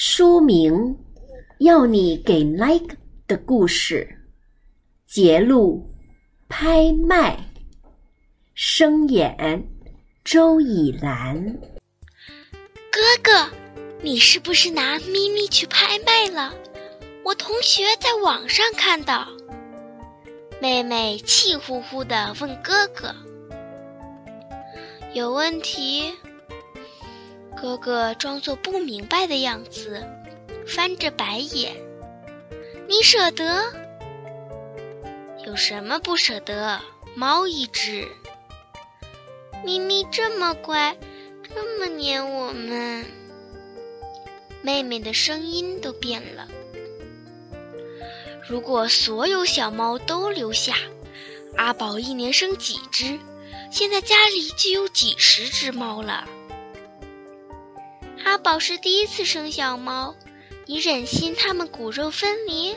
书名：要你给 like 的故事。节录：拍卖。声演：周以兰。哥哥，你是不是拿咪咪去拍卖了？我同学在网上看到。妹妹气呼呼地问哥哥：“有问题？”哥哥装作不明白的样子，翻着白眼。你舍得？有什么不舍得？猫一只，咪咪这么乖，这么黏我们。妹妹的声音都变了。如果所有小猫都留下，阿宝一年生几只？现在家里就有几十只猫了。阿宝是第一次生小猫，你忍心它们骨肉分离？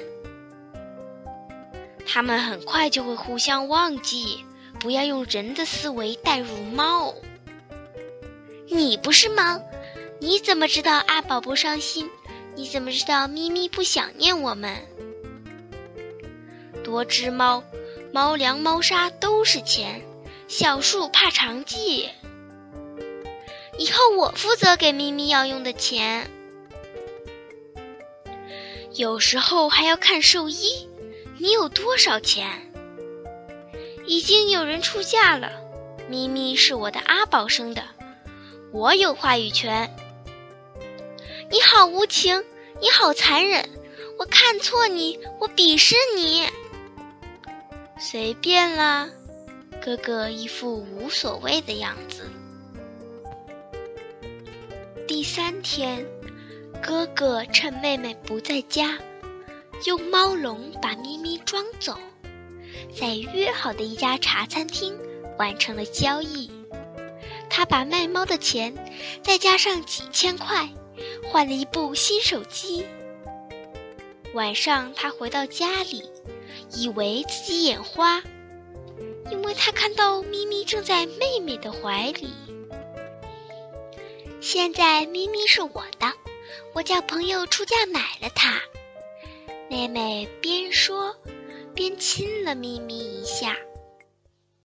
它们很快就会互相忘记。不要用人的思维代入猫。你不是猫，你怎么知道阿宝不伤心？你怎么知道咪咪不想念我们？多只猫，猫粮、猫砂都是钱，小树怕长记。以后我负责给咪咪要用的钱，有时候还要看兽医。你有多少钱？已经有人出价了。咪咪是我的阿宝生的，我有话语权。你好无情，你好残忍，我看错你，我鄙视你。随便啦，哥哥一副无所谓的样子。第三天，哥哥趁妹妹不在家，用猫笼把咪咪装走，在约好的一家茶餐厅完成了交易。他把卖猫的钱再加上几千块，换了一部新手机。晚上，他回到家里，以为自己眼花，因为他看到咪咪正在妹妹的怀里。现在咪咪是我的，我叫朋友出价买了它。妹妹边说，边亲了咪咪一下。